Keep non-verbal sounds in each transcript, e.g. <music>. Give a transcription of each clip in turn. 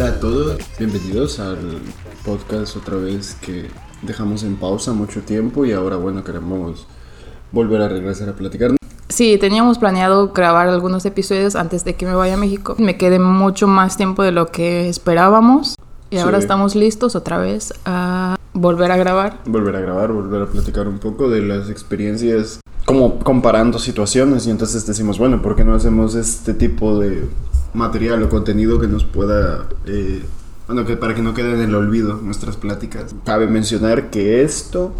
Hola a todos, bienvenidos al podcast otra vez que dejamos en pausa mucho tiempo y ahora bueno queremos volver a regresar a platicar. Sí, teníamos planeado grabar algunos episodios antes de que me vaya a México. Me quedé mucho más tiempo de lo que esperábamos y ahora Sí. estamos listos otra vez a volver a grabar. Volver a grabar, volver a platicar un poco de las experiencias, como comparando situaciones y entonces decimos, bueno, ¿por qué no hacemos este tipo de material o contenido que nos pueda... eh, bueno, que para que no quede en el olvido nuestras pláticas. Cabe mencionar que esto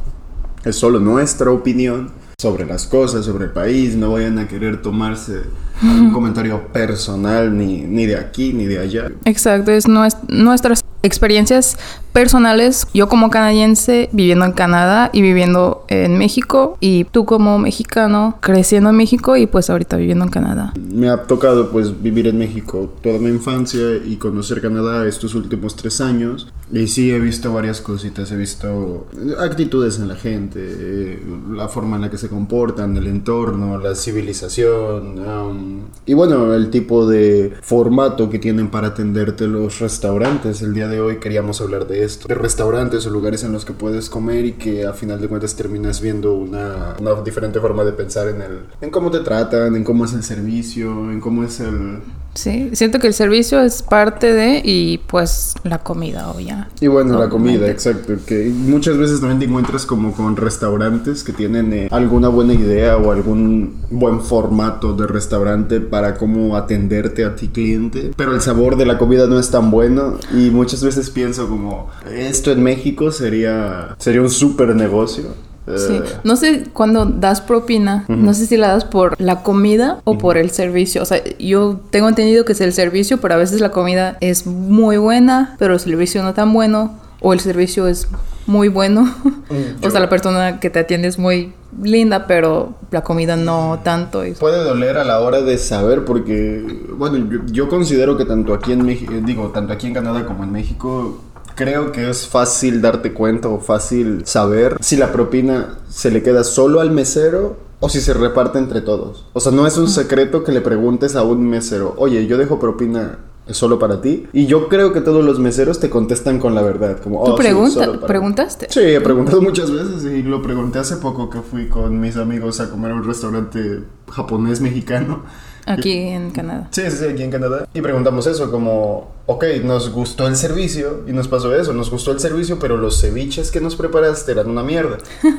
es solo nuestra opinión sobre las cosas, sobre el país. No vayan a querer tomarse un comentario personal ni, ni de aquí ni de allá. Exacto, es nues- nuestras experiencias personales. Yo como canadiense viviendo en Canadá y viviendo en México y tú como mexicano creciendo en México y pues ahorita viviendo en Canadá. Me ha tocado pues vivir en México toda mi infancia y conocer Canadá estos últimos tres años. Y sí he visto varias cositas, he visto actitudes en la gente, eh, la forma en la que se comportan, el entorno, la civilización. um, y bueno, el tipo de formato que tienen para atenderte los restaurantes. El día de hoy queríamos hablar de De restaurantes o lugares en los que puedes comer y que a final de cuentas terminas viendo una, una diferente forma de pensar en, el, en cómo te tratan, en cómo es el servicio, en cómo es el... Sí, siento que el servicio es parte de y pues la comida, o ya. Y bueno, la comida, exacto. Que muchas veces también te encuentras como con restaurantes que tienen eh, alguna buena idea o algún buen formato de restaurante para cómo atenderte a ti cliente. Pero el sabor de la comida no es tan bueno y muchas veces pienso como, esto en México sería, sería un súper negocio. Sí, Eh, no sé cuando das propina, no sé si la das por la comida o por el servicio. O sea, yo tengo entendido que es el servicio, pero a veces la comida es muy buena, pero el servicio no tan bueno, o el servicio es muy bueno. <laughs> o yo- sea, la persona que te atiende es muy linda, pero la comida no tanto. y- Puede doler a la hora de saber porque, bueno, yo, yo considero que tanto aquí en México, digo, tanto aquí en Canadá como en México, creo que es fácil darte cuenta o fácil saber si la propina se le queda solo al mesero o si se reparte entre todos. O sea, no es un secreto que le preguntes a un mesero, oye, yo dejo propina solo para ti. Y yo creo que todos los meseros te contestan con la verdad, como, ¿Tú "Oh, sí, pregunta- mí". preguntaste? Sí, he preguntado muchas veces y lo pregunté hace poco que fui con mis amigos a comer a un restaurante japonés mexicano. Aquí en Canadá. Sí, sí, sí, aquí en Canadá. Y preguntamos eso, como, ok, nos gustó el servicio y nos pasó eso, nos gustó el servicio, pero los ceviches que nos preparaste eran una mierda. <laughs>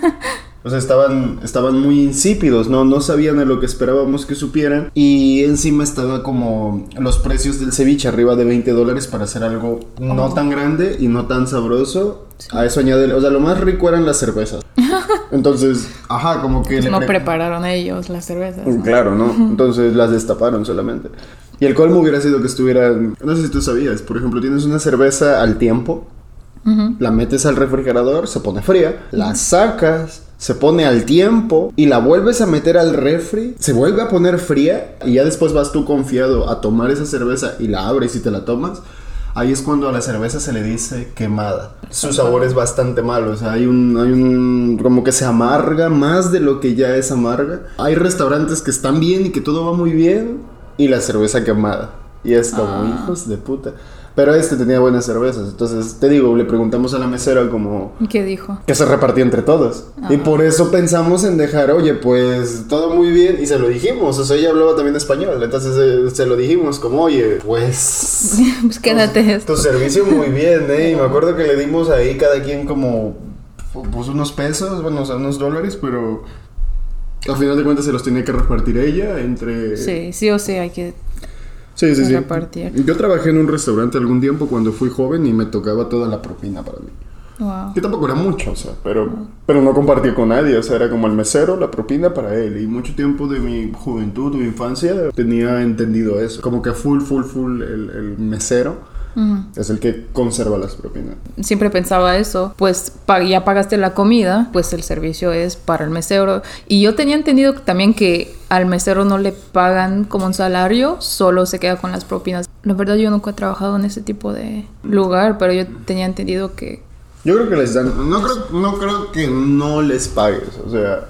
O sea, estaban, estaban muy insípidos, ¿no? No sabían a lo que esperábamos que supieran. Y encima estaba como los precios del ceviche arriba de 20 dólares para hacer algo no Oh. tan grande y no tan sabroso. A eso añade, o sea, lo más rico eran las cervezas. <laughs> Entonces, ajá, como que... Pues le no pre- prepararon ellos las cervezas. ¿no? Claro, ¿no? <laughs> Entonces las destaparon solamente. Y el colmo hubiera sido que estuvieran... No sé si tú sabías, por ejemplo, tienes una cerveza al tiempo, la metes al refrigerador, se pone fría, la sacas, se pone al tiempo y la vuelves a meter al refri, se vuelve a poner fría y ya después vas tú confiado a tomar esa cerveza y la abres y te la tomas. Ahí es cuando a la cerveza se le dice quemada. Su sabor es bastante malo, o sea, hay un, hay un, como que se amarga más de lo que ya es amarga. Hay restaurantes que están bien y que todo va muy bien y la cerveza quemada. Y es como, hijos de puta. Pero este tenía buenas cervezas, entonces te digo, le preguntamos a la mesera como ¿Y ¿Qué dijo? que se repartía entre todos. Y por eso pensamos en dejar, oye, pues todo muy bien. Y se lo dijimos, o sea, ella hablaba también español. Entonces eh, se lo dijimos como, oye, pues... <laughs> pues quédate esto. Tu servicio muy bien, ¿eh? Y me <laughs> acuerdo que le dimos ahí cada quien como... Pues unos pesos, bueno, o sea, unos dólares, pero... Al final de cuentas se los tenía que repartir ella entre... Sí, sí o sí hay que... Sí, sí, sí. repartir. Yo trabajé en un restaurante algún tiempo cuando fui joven y me tocaba toda la propina para mí. Wow. Que tampoco era mucho, o sea, pero, pero no compartía con nadie, o sea, era como el mesero, la propina para él. Y mucho tiempo de mi juventud, de mi infancia, tenía entendido eso. Como que full, full, full, el, el mesero Ujú. es el que conserva las propinas. Siempre pensaba eso, pues ya pagaste la comida, pues el servicio es para el mesero. Y yo tenía entendido también que al mesero no le pagan como un salario, solo se queda con las propinas. La verdad yo nunca he trabajado en ese tipo de lugar, pero yo tenía entendido que... Yo creo que les dan, no creo, no creo que no les pagues, o sea,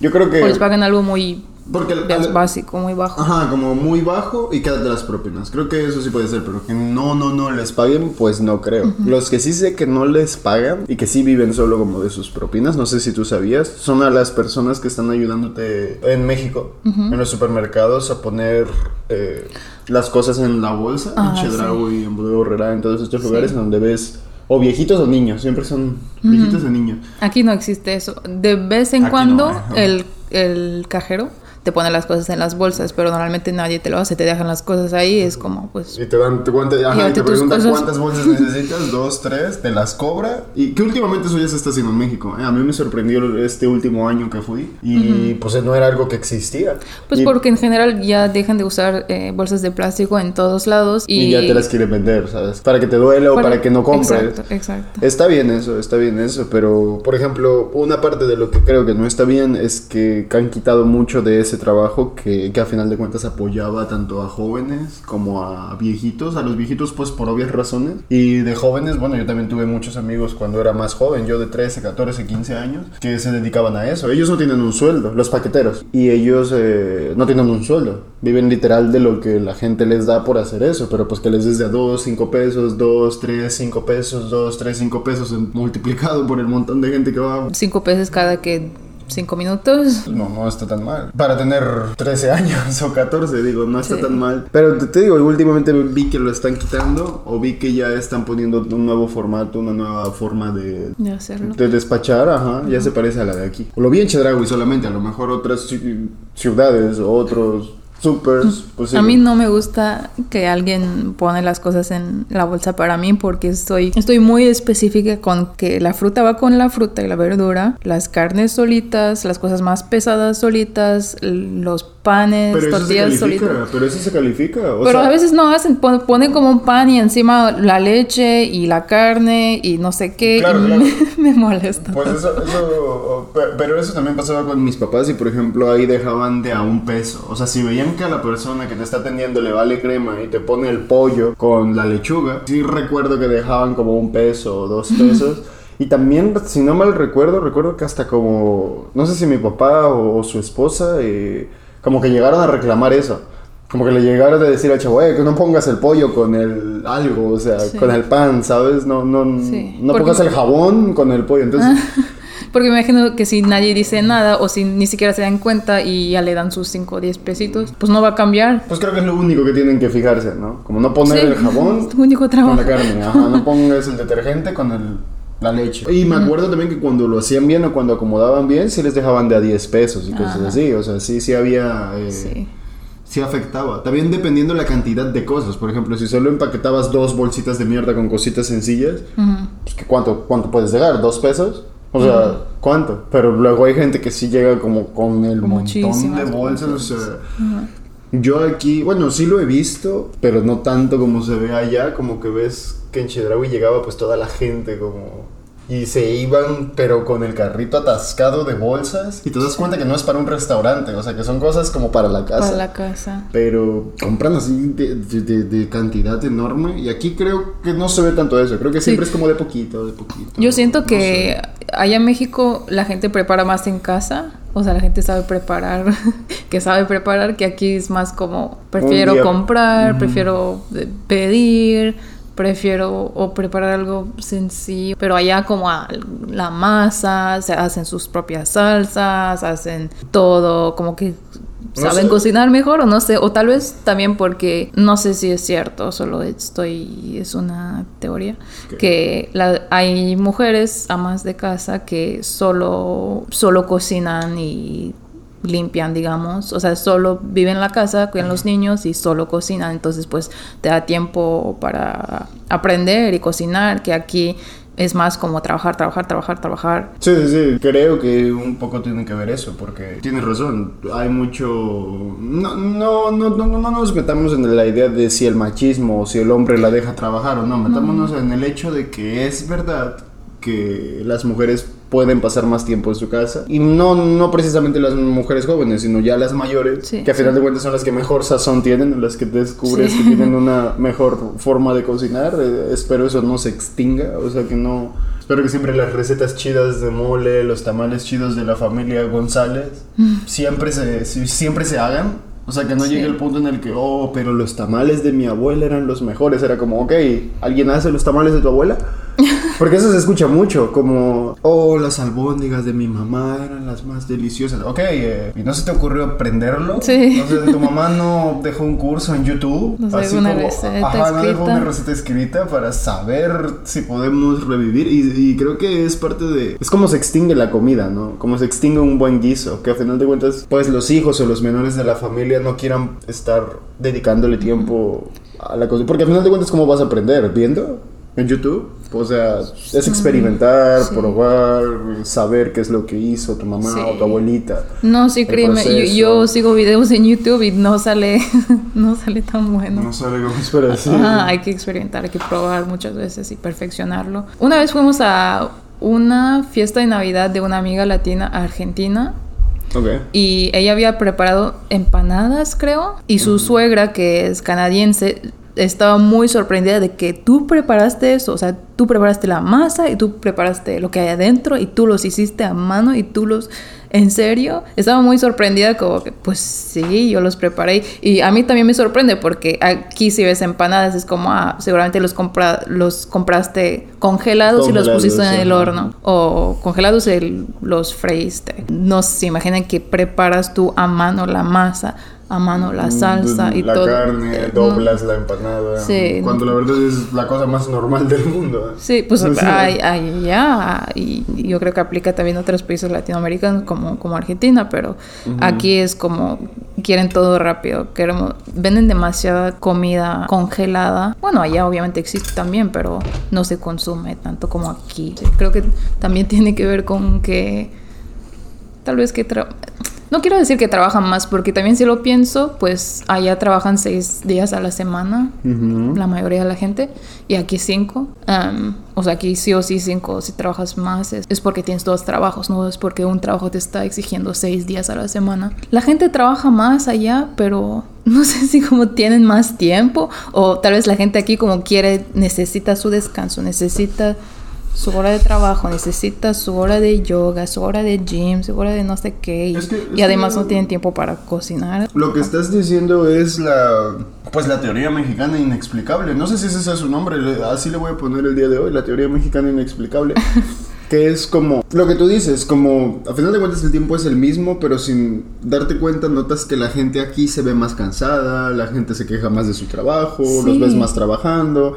yo creo que... O les pagan algo muy Porque el- al- básico, muy bajo. Ajá, como muy bajo y quédate las propinas. Creo que eso sí puede ser, pero que no, no, no les paguen, pues no creo. Los que sí sé que no les pagan y que sí viven solo como de sus propinas, no sé si tú sabías, son a las personas que están ayudándote en México, en los supermercados, a poner eh, las cosas en la bolsa, Ah, en Chedraui, en Bodega Horrera, en todos estos lugares en donde ves o viejitos o niños, siempre son viejitos o niños. Aquí no existe eso. De vez en Aquí cuando no, el, el cajero te pone las cosas en las bolsas, pero normalmente nadie te lo hace, te dejan las cosas ahí, es como pues... Y te dan, te, ajá, y te preguntan cosas. cuántas bolsas <laughs> necesitas, dos, tres, te las cobra. Y que últimamente eso ya se está haciendo en México. ¿eh? A mí me sorprendió este último año que fui. Y pues no era algo que existía. Pues y, porque en general ya dejan de usar eh, bolsas de plástico en todos lados y... y ya te las quieren vender, ¿sabes? Para que te duele o para que no compres. Exacto, exacto. Está bien eso, está bien eso, pero por ejemplo, una parte de lo que creo que no está bien es que han quitado mucho de ese trabajo que, que a final de cuentas apoyaba tanto a jóvenes como a viejitos, a los viejitos pues por obvias razones, y de jóvenes, bueno, yo también tuve muchos amigos cuando era más joven, yo de 13, 14, 15 años, que se dedicaban a eso, ellos no tienen un sueldo, los paqueteros, y ellos eh, no tienen un sueldo, viven literal de lo que la gente les da por hacer eso, pero pues que les des de a 2, 5 pesos, 2, 3, 5 pesos, 2, 3, 5 pesos multiplicado por el montón de gente que va. Cinco pesos cada que cinco minutos. No, no está tan mal. Para tener 13 años <laughs> o 14, digo, no está Sí. tan mal. Pero te, digo, últimamente vi que lo están quitando o vi que ya están poniendo un nuevo formato, una nueva forma de, De hacerlo. de despachar, ajá, ya se parece a la de aquí. Lo vi en Chedraui solamente, a lo mejor otras ci- ciudades o otros pues sí. A mí no me gusta que alguien pone las cosas en la bolsa para mí porque estoy, estoy muy específica con que la fruta va con la fruta y la verdura, las carnes solitas, las cosas más pesadas solitas, los panes, Pero eso se tortillas solitas. pero eso se califica. O Pero sea, a veces no hacen, pon- ponen como un pan y encima la leche y la carne y no sé qué. Claro, y claro. Me, <laughs> me molesta. Pues eso, eso, pe- pero eso también pasaba con mis papás y por ejemplo ahí dejaban de a un peso. O sea, si veían que a la persona que te está atendiendo le vale crema y te pone el pollo con la lechuga, sí recuerdo que dejaban como un peso o dos pesos. Y también, si no mal recuerdo, recuerdo que hasta como, no sé si mi papá o, o su esposa, eh, como que llegaron a reclamar eso. Como que le llegaron a decir al chavo, eh, que no pongas el pollo con el algo, o sea, Sí. con el pan, ¿sabes? No, no, Sí, no porque- pongas el jabón con el pollo. Entonces, <laughs> Porque me imagino que si nadie dice nada o si ni siquiera se dan cuenta y ya le dan sus 5 o 10 pesitos, pues no va a cambiar. Pues creo que es lo único que tienen que fijarse, ¿no? Como no poner Sí, el jabón <laughs> único con trabajo. la carne, ajá, no pongas el detergente con el, la leche. Y me acuerdo también que cuando lo hacían bien o cuando acomodaban bien, sí les dejaban de a 10 pesos y cosas Ajá. así, o sea, sí, sí había... eh, Sí. Sí afectaba. También dependiendo la cantidad de cosas. Por ejemplo, si solo empaquetabas dos bolsitas de mierda con cositas sencillas, pues que ¿cuánto, ¿cuánto puedes llegar? ¿Dos pesos? O sea, ¿cuánto? Pero luego hay gente que sí llega como con el montón de bolsas. O yo aquí, bueno, sí lo he visto, pero no tanto como se ve allá. Como que ves que en Chedraui llegaba pues toda la gente como... Y se iban, pero con el carrito atascado de bolsas. Y te das cuenta que no es para un restaurante, o sea, que son cosas como para la casa. Para la casa. Pero compran así de, de- cantidad enorme. Y aquí creo que no se ve tanto eso. Creo que siempre es como de poquito, de poquito. Yo siento No que sé. allá en México la gente prepara más en casa. O sea, la gente sabe preparar, <laughs> que sabe preparar, que aquí es más como prefiero comprar, prefiero eh, pedir, prefiero o preparar algo sencillo. Pero allá como a- la masa, se hacen sus propias salsas, hacen todo, como que No saben sé. cocinar mejor o no sé, o tal vez también porque no sé si es cierto, solo estoy, es una teoría, que la- hay mujeres amas de casa que solo, solo cocinan y limpian, digamos, o sea, solo viven en la casa, cuidan los niños y solo cocinan, entonces pues te da tiempo para aprender y cocinar, que aquí es más como trabajar, trabajar, trabajar, trabajar. Sí, sí, sí. Creo que un poco tiene que ver eso, porque tienes razón. Hay mucho. No, no, no, no, no nos metamos en la idea de si el machismo o si el hombre la deja trabajar o no. Metámonos en el hecho de que es verdad que las mujeres pueden pasar más tiempo en su casa. Y no, no precisamente las mujeres jóvenes, sino ya las mayores, Sí, que a final de cuentas son las que mejor sazón tienen, las que descubres Sí. que tienen una mejor forma de cocinar. Eh, espero eso no se extinga, o sea que no... Espero que siempre las recetas chidas de mole, los tamales chidos de la familia González, siempre se, si- siempre se hagan. O sea, que no Sí. llegue el punto en el que, oh, pero los tamales de mi abuela eran los mejores. Era como, ok, ¿alguien hace los tamales de tu abuela? <laughs> Porque eso se escucha mucho, como, oh, las albóndigas de mi mamá eran las más deliciosas. Ok, eh, ¿y no se te ocurrió aprenderlo? Sí. O sea, tu mamá no dejó un curso en YouTube. No sé, una receta ajá, no dejó escrita. una receta escrita para saber si podemos revivir. Y, y creo que es parte de. Es como se extingue la comida, ¿no? Como se extingue un buen guiso. Que a final de cuentas, pues los hijos o los menores de la familia no quieran estar dedicándole tiempo a la cosa. Porque a final de cuentas, ¿cómo vas a aprender? ¿Viendo? En YouTube, o sea, es experimentar, Sí. probar, saber qué es lo que hizo tu mamá Sí. o tu abuelita. No, sí, créeme, yo, sigo videos en YouTube y no sale, <laughs> no sale tan bueno. No sabe cómo esperar, <laughs> sí. Ajá, hay que experimentar, hay que probar muchas veces y perfeccionarlo. Una vez fuimos a una fiesta de Navidad de una amiga latina argentina Ok. y ella había preparado empanadas, creo, y su suegra, que es canadiense, estaba muy sorprendida de que tú preparaste eso, o sea, tú preparaste la masa y tú preparaste lo que hay adentro y tú los hiciste a mano y tú los... ¿En serio? Estaba muy sorprendida como que, pues sí, yo los preparé. Y a mí también me sorprende porque aquí si ves empanadas es como, ah, seguramente los, compra los compraste congelados, y los pusiste en el horno. O congelados el- los freíste. No se imaginen que preparas tú a mano la masa, a mano la salsa y Mm, la todo. carne, Eh, doblas la empanada. Sí. Cuando la verdad es la cosa más normal del mundo. Sí, pues <laughs> Sí. hay, hay ya, y yo creo que aplica también a otros países latinoamericanos como, como Argentina, pero aquí es como quieren todo rápido, queremos, venden demasiada comida congelada. Bueno, allá obviamente existe también, pero no se consume tanto como aquí. Sí, creo que también tiene que ver con que tal vez que no quiero decir que trabajan más, porque también si lo pienso, pues allá trabajan seis días a la semana, la mayoría de la gente, y aquí cinco. Am, o sea, aquí sí o sí cinco. Si trabajas más es, es porque tienes dos trabajos, no es porque un trabajo te está exigiendo seis días a la semana. La gente trabaja más allá, pero no sé si como tienen más tiempo o tal vez la gente aquí como quiere, necesita su descanso, necesita su hora de trabajo, necesita su hora de yoga, su hora de gym, su hora de no sé qué. Y, Es que- es y además que- no tienen tiempo para cocinar. Lo que estás diciendo es la pues la teoría mexicana inexplicable. No sé si ese sea su nombre, así le voy a poner el día de hoy, la teoría mexicana inexplicable. <laughs> que es como lo que tú dices, como a final de cuentas el tiempo es el mismo, pero sin darte cuenta notas que la gente aquí se ve más cansada, la gente se queja más de su trabajo, Sí. los ves más trabajando.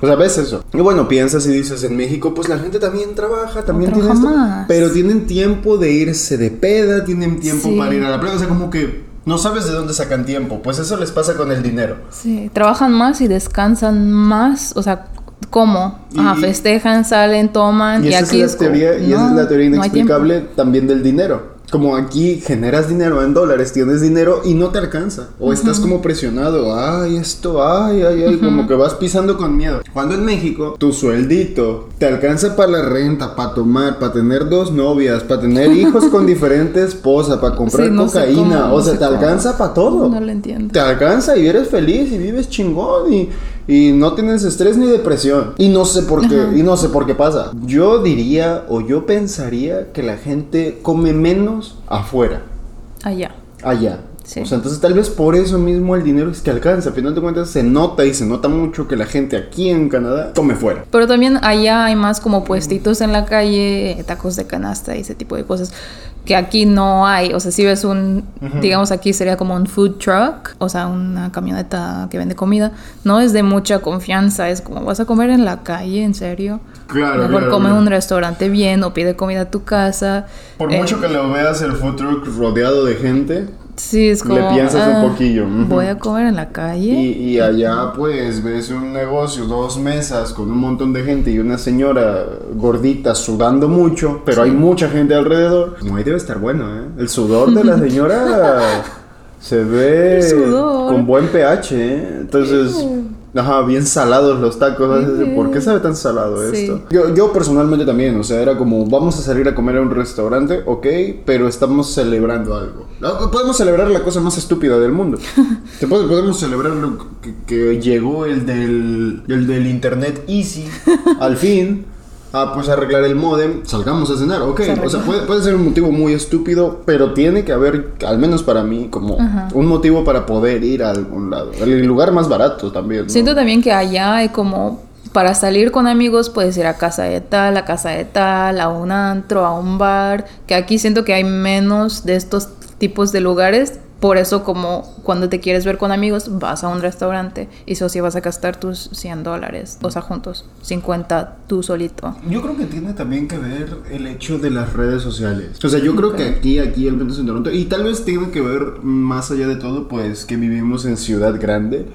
O sea, ves eso. Y bueno, piensas y dices, en México, pues la gente también trabaja, también tiene esto. Pero tienen tiempo de irse de peda, tienen tiempo Sí. para ir a la playa. O sea, como que no sabes de dónde sacan tiempo. Pues eso les pasa con el dinero. Sí, trabajan más y descansan más, o sea, ¿cómo? Y- festejan, salen, toman Y, y, esa, aquí es la teoría, y esa es la teoría no inexplicable también del dinero. Como aquí generas dinero en dólares, tienes dinero y no te alcanza. O estás como presionado, ay, esto, ay, ay, ay, como que vas pisando con miedo. Cuando en México, tu sueldito te alcanza para la renta, para tomar, para tener dos novias, para tener hijos con <laughs> diferente esposa, para comprar Sí, no cocaína. cómo, o no sea, sé te cómo. alcanza para todo. No lo entiendo. Te alcanza y eres feliz y vives chingón y, y no tienes estrés ni depresión. Y no sé por qué, y no sé por qué pasa. Yo diría o yo pensaría que la gente come menos afuera, Allá. allá. Sí. O sea, entonces tal vez por eso mismo el dinero es que alcanza. Al final de cuentas se nota y se nota mucho que la gente aquí en Canadá come fuera. Pero también allá hay más como puestitos en la calle, tacos de canasta y ese tipo de cosas que aquí no hay. O sea, si ves un, digamos aquí sería como un food truck, o sea, una camioneta que vende comida, no es de mucha confianza, es como vas a comer en la calle, en serio. Claro, Mejor claro, come en un restaurante bien o pide comida a tu casa. Por Eh, mucho que lo veas el food truck rodeado de gente, Sí, es le como. piensas un ah, poquillo, ujú. Voy a comer en la calle. Y, y allá pues ves un negocio, dos mesas con un montón de gente y una señora gordita sudando mucho, pero hay mucha gente alrededor. Como ahí debe estar bueno, ¿eh? El sudor de la <laughs> señora se ve con buen pH, ¿eh? Entonces, Ajá, bien salados los tacos. ¿Por qué sabe tan salado Sí. esto? Yo, yo personalmente también, o sea, era como, vamos a salir a comer a un restaurante, ok, pero estamos celebrando algo. No, Podemos celebrar la cosa más estúpida del mundo. <laughs> Podemos celebrar lo que, que llegó el del, el del internet easy, <laughs> al fin. A pues arreglar el modem, salgamos a cenar, ok. Se O sea, puede, puede ser un motivo muy estúpido, pero tiene que haber, al menos para mí, como un motivo para poder ir a algún lado. El lugar más barato también. ¿no? Siento también que allá hay como para salir con amigos puedes ir a casa de tal, a casa de tal, a un antro, a un bar, que aquí siento que hay menos de estos tipos de lugares. Por eso como cuando te quieres ver con amigos vas a un restaurante y eso sí vas a gastar tus 100 dólares, o sea, juntos, 50 tú solito. Yo creo que tiene también que ver el hecho de las redes sociales. O sea, yo creo que aquí, aquí, al menos en Toronto, y tal vez tiene que ver más allá de todo, pues que vivimos en ciudad grande.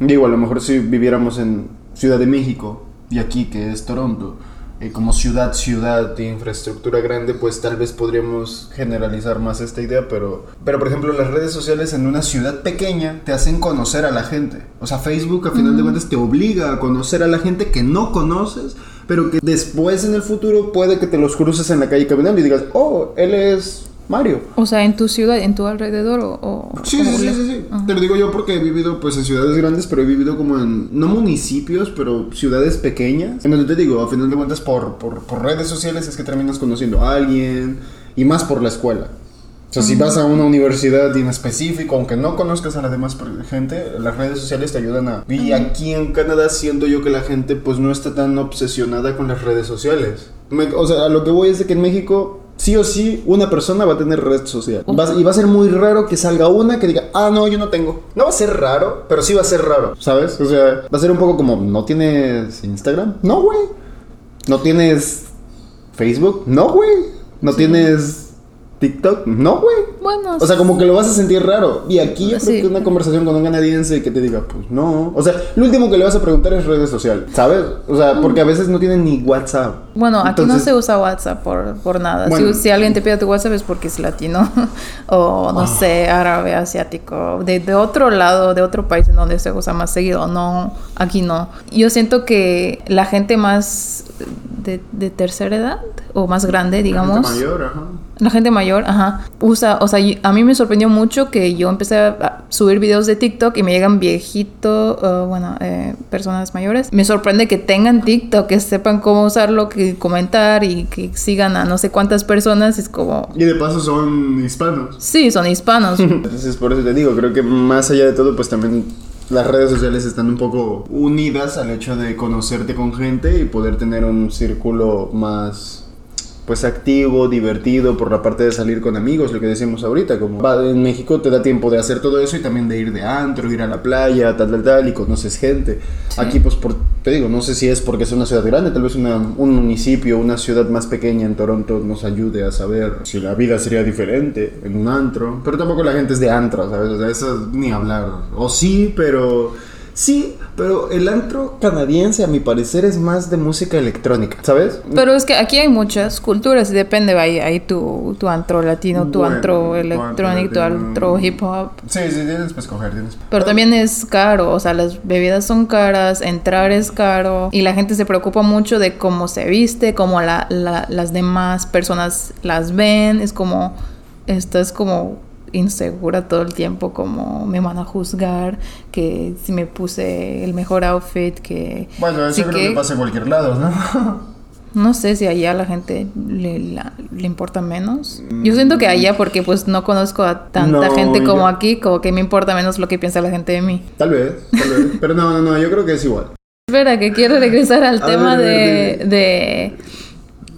Digo, a lo mejor si viviéramos en Ciudad de México y aquí que es Toronto, eh, como ciudad, ciudad de infraestructura grande, pues tal vez podríamos generalizar más esta idea, pero, pero por ejemplo las redes sociales en una ciudad pequeña te hacen conocer a la gente. O sea, Facebook a final de cuentas te obliga a conocer a la gente que no conoces, pero que después en el futuro puede que te los cruces en la calle caminando y digas, oh, él es Mario. O sea, en tu ciudad, en tu alrededor o... o- Sí, sí, sí, le- sí, sí. Te lo digo yo porque he vivido pues en ciudades grandes, pero he vivido como en, no municipios, pero ciudades pequeñas. En donde te digo, a final de cuentas por, por, por redes sociales es que terminas conociendo a alguien y más por la escuela. O sea, si vas a una universidad en específico, aunque no conozcas a la demás gente, las redes sociales te ayudan a... Y aquí en Canadá siento yo que la gente pues no está tan obsesionada con las redes sociales. Me- o sea, a lo que voy es de que en México sí o sí una persona va a tener red social. Va- y va a ser muy raro que salga una que diga, ah, no, yo no tengo. No va a ser raro, pero sí va a ser raro, ¿sabes? O sea, va a ser un poco como, ¿no tienes Instagram? No, güey. ¿No tienes Facebook? No, güey. ¿No tienes TikTok? No, güey. Bueno, O sea, como que lo vas a sentir raro. Y aquí yo creo Sí. que una conversación con un canadiense que te diga, pues no. O sea, lo último que le vas a preguntar es redes sociales, ¿sabes? O sea, porque a veces no tienen ni WhatsApp. Bueno, aquí no se usa WhatsApp por, por nada. Bueno. Si, si alguien te pide tu WhatsApp es porque es latino <laughs> o no sé, árabe, asiático, de, de otro lado, de otro país en donde se usa más seguido. No, aquí no. Yo siento que la gente más de, de tercera edad o más grande, digamos. Gente mayor, ajá. La gente mayor, ajá, usa, o sea, a mí me sorprendió mucho que yo empecé a subir videos de TikTok y me llegan viejitos, uh, bueno, eh, personas mayores. Me sorprende que tengan TikTok, que sepan cómo usarlo, que comentar y que sigan a no sé cuántas personas. Es como, Y de paso son hispanos. sí, son hispanos. <laughs> Entonces, por eso te digo, creo que más allá de todo, pues también las redes sociales están un poco unidas al hecho de conocerte con gente y poder tener un círculo más pues activo, divertido por la parte de salir con amigos, lo que decíamos ahorita, como va, en México te da tiempo de hacer todo eso y también de ir de antro, ir a la playa, tal, tal, tal, y conoces gente. Aquí pues por, te digo, no sé si es porque es una ciudad grande, tal vez una, un municipio, una ciudad más pequeña en Toronto nos ayude a saber si la vida sería diferente en un antro, pero tampoco la gente es de antro, ¿sabes? O sea, eso ni hablar. O sí, pero... Sí, pero el antro canadiense a mi parecer es más de música electrónica, ¿sabes? Pero es que aquí hay muchas culturas, y depende, hay, hay tu, tu antro latino, tu Bueno, antro electrónico, tu antro hip hop. Sí, sí, tienes que escoger, tienes. Pero también es caro, o sea, las bebidas son caras, entrar es caro y la gente se preocupa mucho de cómo se viste, cómo la, la- las demás personas las ven, es como, estás como insegura todo el tiempo, como me van a juzgar, que si me puse el mejor outfit, que... Bueno, eso sí creo que... pasa en cualquier lado, ¿no? <laughs> No sé si allá la gente le, la- le importa menos. Yo siento que allá porque pues no conozco a tanta No, gente como yo- aquí, como que me importa menos lo que piensa la gente de mí. Tal vez, tal vez. <laughs> Pero no, no, no, yo creo que es igual. Espera, que quiero regresar al A tema ver, de, de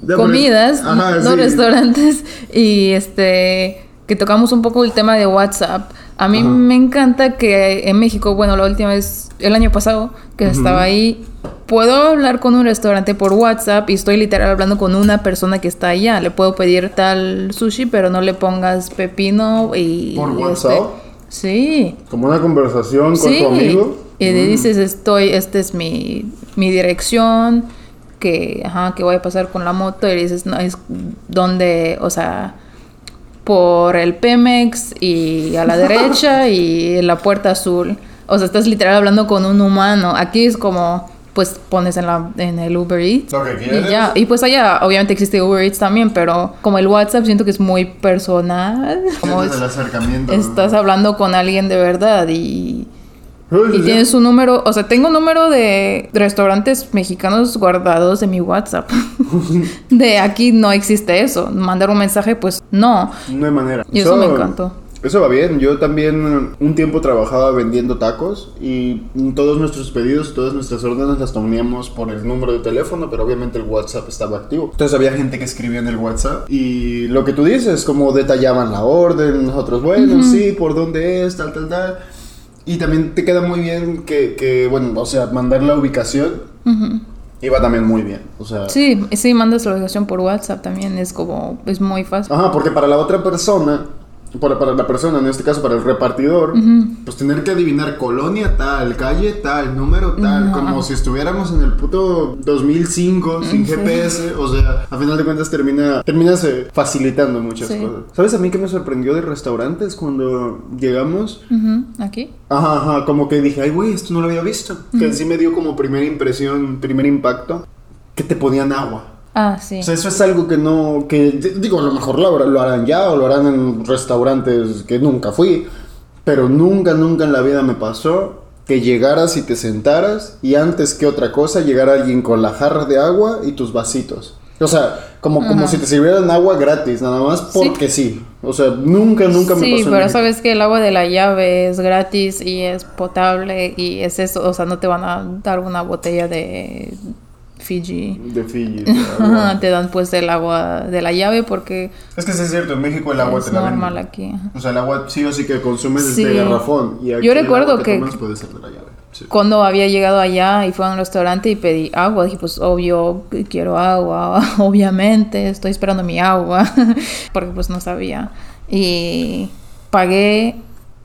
pero- comidas, Ajá, no sí. restaurantes, y este que tocamos un poco el tema de WhatsApp. A mí Ajá. me encanta que en México, bueno, la última vez, el año pasado, que estaba ahí, puedo hablar con un restaurante por WhatsApp y estoy literal hablando con una persona que está allá. Le puedo pedir tal sushi, pero no le pongas pepino y... ¿Por este, WhatsApp? sí. Como una conversación con Sí, tu amigo. y le Mm. dices, estoy, esta es mi, mi dirección, que, ajá, que voy a pasar con la moto, y le dices, no, es donde, o sea, por el Pemex y a la derecha <laughs> y la puerta azul. O sea, estás literal hablando con un humano. Aquí es como, pues pones en, la, en el Uber Eats. Lo que Y ya, y pues allá obviamente existe Uber Eats también, pero como el WhatsApp siento que es muy personal. Como es- el <laughs> acercamiento. estás hablando con alguien de verdad y, y tienes un número, o sea, tengo un número de restaurantes mexicanos guardados en mi WhatsApp. <laughs> de aquí no existe eso. Mandar un mensaje, pues no. No hay manera. Y eso me encantó. Eso va bien. Yo también un tiempo trabajaba vendiendo tacos y todos nuestros pedidos, todas nuestras órdenes las tomábamos por el número de teléfono, pero obviamente el WhatsApp estaba activo. Entonces había gente que escribía en el WhatsApp y lo que tú dices, como detallaban la orden, nosotros, bueno, sí, por dónde es, tal, tal, tal. Y también te queda muy bien que, que, bueno, o sea, mandar la ubicación Ujú. iba también muy bien. O sea, Sí, sí, mandas la ubicación por WhatsApp también. Es como, es muy fácil. Ajá, porque para la otra persona, para, para la persona, en este caso para el repartidor, pues tener que adivinar colonia tal, calle tal, número tal, No. como si estuviéramos en el puto 2005 sin Sí. GPS, o sea, a final de cuentas termina, terminas eh, facilitando muchas Sí. cosas. ¿Sabes a mí que me sorprendió de restaurantes cuando llegamos? Ujú, Aquí. Ajá, ajá, como que dije, ay, güey, esto no lo había visto. Que sí me dio como primera impresión, primer impacto, que te ponían agua. Ah, sí. O sea, eso es algo que no, que digo, a lo mejor lo, lo harán ya o lo harán en restaurantes que nunca fui, pero nunca, nunca en la vida me pasó que llegaras y te sentaras y antes que otra cosa llegara alguien con la jarra de agua y tus vasitos. O sea, como, como si te sirvieran agua gratis, nada más porque sí. O sea, nunca, nunca me Sí, pasó. en pero sabes que el agua de la llave es gratis y es potable y es eso, o sea, no te van a dar una botella de Fiji. De Fiji. <laughs> Ajá, te dan pues el agua de la llave porque es que sí es cierto, en México el agua es te la normal venden. aquí. O sea, el agua sí o sí que consumes Sí. de garrafón. Y aquí Yo recuerdo que- puede ser de la llave. Sí. Cuando había llegado allá y fue a un restaurante y pedí agua, dije, pues obvio, quiero agua, <laughs> obviamente, estoy esperando mi agua, <laughs> porque pues no sabía. Y pagué,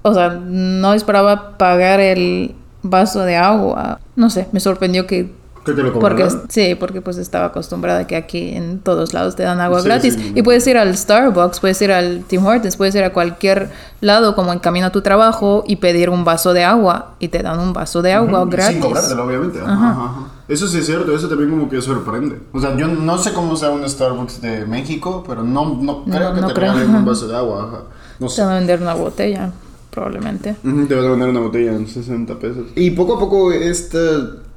o sea, no esperaba pagar el vaso de agua. No sé, me sorprendió que... ¿Qué te lo Porque, sí, porque pues estaba acostumbrada que aquí en todos lados te dan agua Sí, gratis. sí. Y puedes ir al Starbucks, puedes ir al Tim Hortons, puedes ir a cualquier lado como en camino a tu trabajo y pedir un vaso de agua y te dan un vaso de agua gratis. Sin cobrártelo, obviamente. Ajá, Ajá. ajá, ajá. Eso sí es cierto, eso también como que sorprende. O sea, yo no sé cómo sea un Starbucks de México, pero no, no creo que no te regalen un vaso de <laughs> agua. No Te van a vender una botella, probablemente. Te van a mandar una botella en 60 pesos. Y poco a poco esta,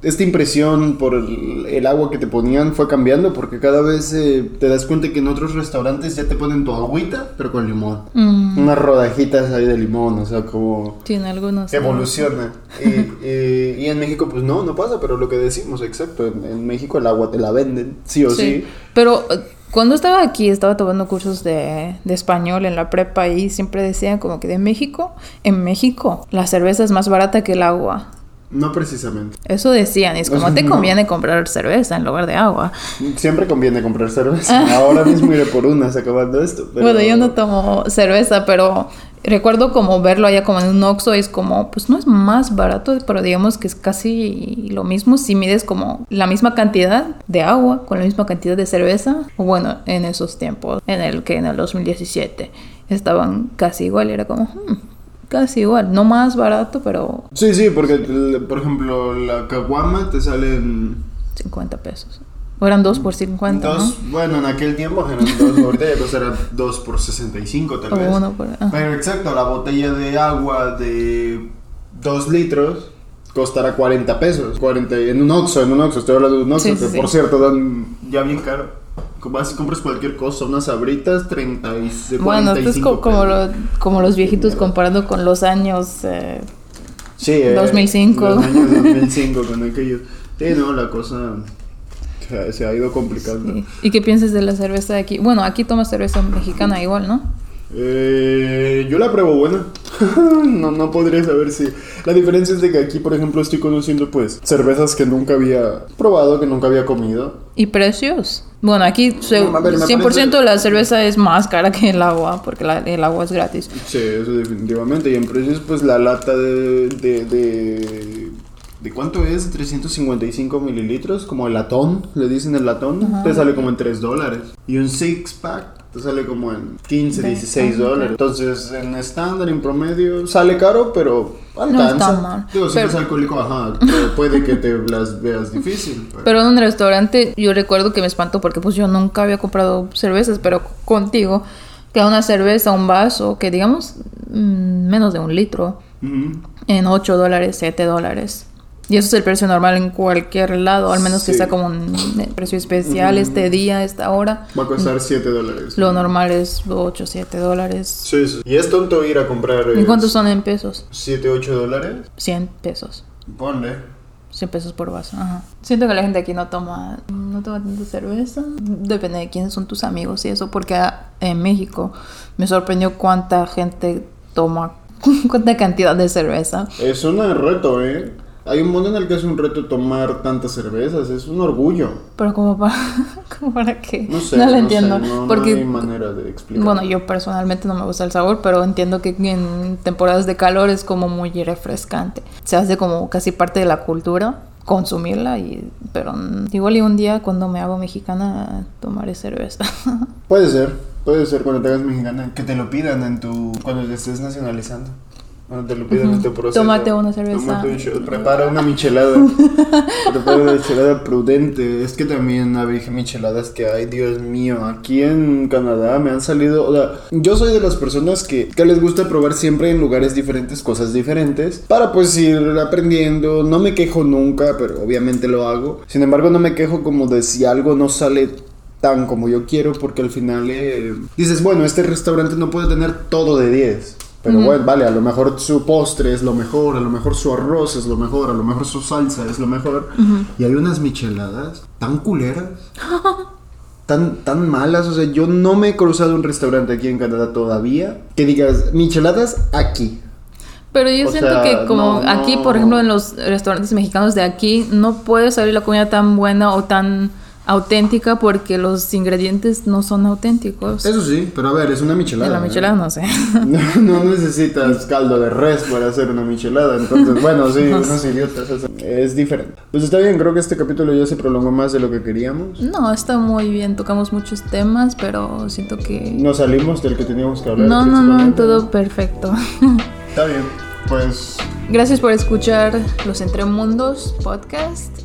esta impresión por el, el agua que te ponían fue cambiando porque cada vez eh, te das cuenta que en otros restaurantes ya te ponen tu agüita, pero con limón. Mm, Unas rodajitas ahí de limón, o sea, como... tiene algunos. ¿no? Evoluciona. <laughs> Y, en México, pues no, no pasa, pero lo que decimos, exacto. En, en México el agua te la venden, sí o sí. Sí. Pero eh, cuando estaba aquí, estaba tomando cursos de, de español en la prepa y siempre decían como que de México, en México, la cerveza es más barata que el agua. No precisamente. Eso decían, es como <laughs> te conviene comprar cerveza en lugar de agua. Siempre conviene comprar cerveza. <laughs> Ahora mismo iré por unas acabando esto. pero- Bueno, yo no tomo cerveza, pero recuerdo como verlo allá como en un Oxxo, es como, pues no es más barato, pero digamos que es casi lo mismo si mides como la misma cantidad de agua con la misma cantidad de cerveza. Bueno, en esos tiempos, en el que en el 2017 estaban casi igual, era como, hmm, casi igual, no más barato, pero Sí, sí, porque, el- por ejemplo, la caguama te sale en 50 pesos. O eran dos por 50, dos. Bueno, en aquel tiempo eran dos. <laughs> Ahorita ya costará dos por 65, tal ¿no? vez. O uno por... ajá. Pero exacto, la botella de agua de 2 litros costará 40 pesos. 40, en un Oxxo, en un Oxxo, estoy hablando de un Oxxo, sí, que sí. por cierto dan ya bien caro. Vas y compras cualquier cosa, unas abritas, 30 y de Bueno, esto es 45 co- como, lo- como los viejitos comparando con los años... eh, Sí, eh, 2005. Los años <laughs> 2005 con aquellos. Sí, no, la cosa se, se ha ido complicando. Sí. ¿Y qué piensas de la cerveza de aquí? Bueno, aquí tomas cerveza mexicana igual, ¿no? Eh, yo la pruebo buena. <laughs> no, no podría saber si. La diferencia es de que aquí, por ejemplo, estoy conociendo pues cervezas que nunca había probado, que nunca había comido. ¿Y precios? Bueno, aquí No, ver, me 100% parece- la cerveza es más cara que el agua, porque la- el agua es gratis. Sí, eso definitivamente. Y en precios, pues la lata de, de, de ¿De cuánto es? 355 mililitros, como el latón, le dicen el latón, te sale como en 3 dólares. Y un six pack te sale como en 15, 16 dólares. Entonces, en estándar, en promedio, sale caro, pero alcanza. está mal. Digo, si Pero- eres alcohólico, ajá, puede que te las veas difícil. pero- Pero en un restaurante yo recuerdo que me espantó porque pues yo nunca había comprado cervezas, pero contigo, que una cerveza, un vaso, que digamos mm, menos de un litro, en 8 dólares, 7 dólares. Y eso es el precio normal en cualquier lado, al menos que Sí. sea como un eh, precio especial este día, esta hora. Va a costar 7 dólares. Lo normal es 8, 7 dólares. Sí, sí. Y es tonto ir a comprar. ¿Y cuántos son en pesos? 7, 8 dólares. 100 pesos. Ponle. 100 pesos por vaso. Ajá. Siento que la gente aquí no toma, no toma tanta cerveza. Depende de quiénes son tus amigos y eso, porque en México me sorprendió cuánta gente toma, <laughs> cuánta cantidad de cerveza. Es un reto, ¿eh? Hay un mundo en el que es un reto tomar tantas cervezas, es un orgullo. Pero como para, <laughs> como para qué. No sé, no lo sé, entiendo. no, no porque, hay manera de explicar. bueno, yo personalmente no me gusta el sabor, pero entiendo que en temporadas de calor es como muy refrescante. Se hace como casi parte de la cultura consumirla y pero igual y un día cuando me hago mexicana tomaré cerveza. <laughs> Puede ser, puede ser cuando te hagas mexicana, que te lo pidan en tu cuando te estés nacionalizando. Cuando te lo pidan en tu proceso. Tómate una cerveza. Tómate un shot, Prepara una michelada. <laughs> Prepara una michelada prudente. Es que también había micheladas que hay, Dios mío. Aquí en Canadá me han salido. O sea, yo soy de las personas que, que les gusta probar siempre en lugares diferentes cosas diferentes. Para pues ir aprendiendo. No me quejo nunca, pero obviamente lo hago. Sin embargo, no me quejo como de si algo no sale tan como yo quiero porque al final eh, dices, bueno, este restaurante no puede tener todo de 10. Pero bueno, vale, a lo mejor su postre es lo mejor, a lo mejor su arroz es lo mejor, a lo mejor su salsa es lo mejor. Y hay unas micheladas tan culeras, <laughs> tan, tan malas. O sea, yo no me he cruzado un restaurante aquí en Canadá todavía que digas, micheladas aquí. Pero yo O siento sea, que como no, aquí, por ejemplo, en los restaurantes mexicanos de aquí, no puede salir la comida tan buena o tan auténtica porque los ingredientes no son auténticos. Eso sí, pero a ver, es una michelada. En la ¿eh? michelada no sé. <laughs> No, no necesitas caldo de res para hacer una michelada. Entonces, bueno, sí, <laughs> unos idiotas. eso Es diferente. Pues está bien, creo que este capítulo ya se prolongó más de lo que queríamos. No, está muy bien, tocamos muchos temas, pero siento que... No salimos del que teníamos que hablar. No, no, no, todo perfecto. Está bien, pues Gracias por escuchar Los Entremundos podcast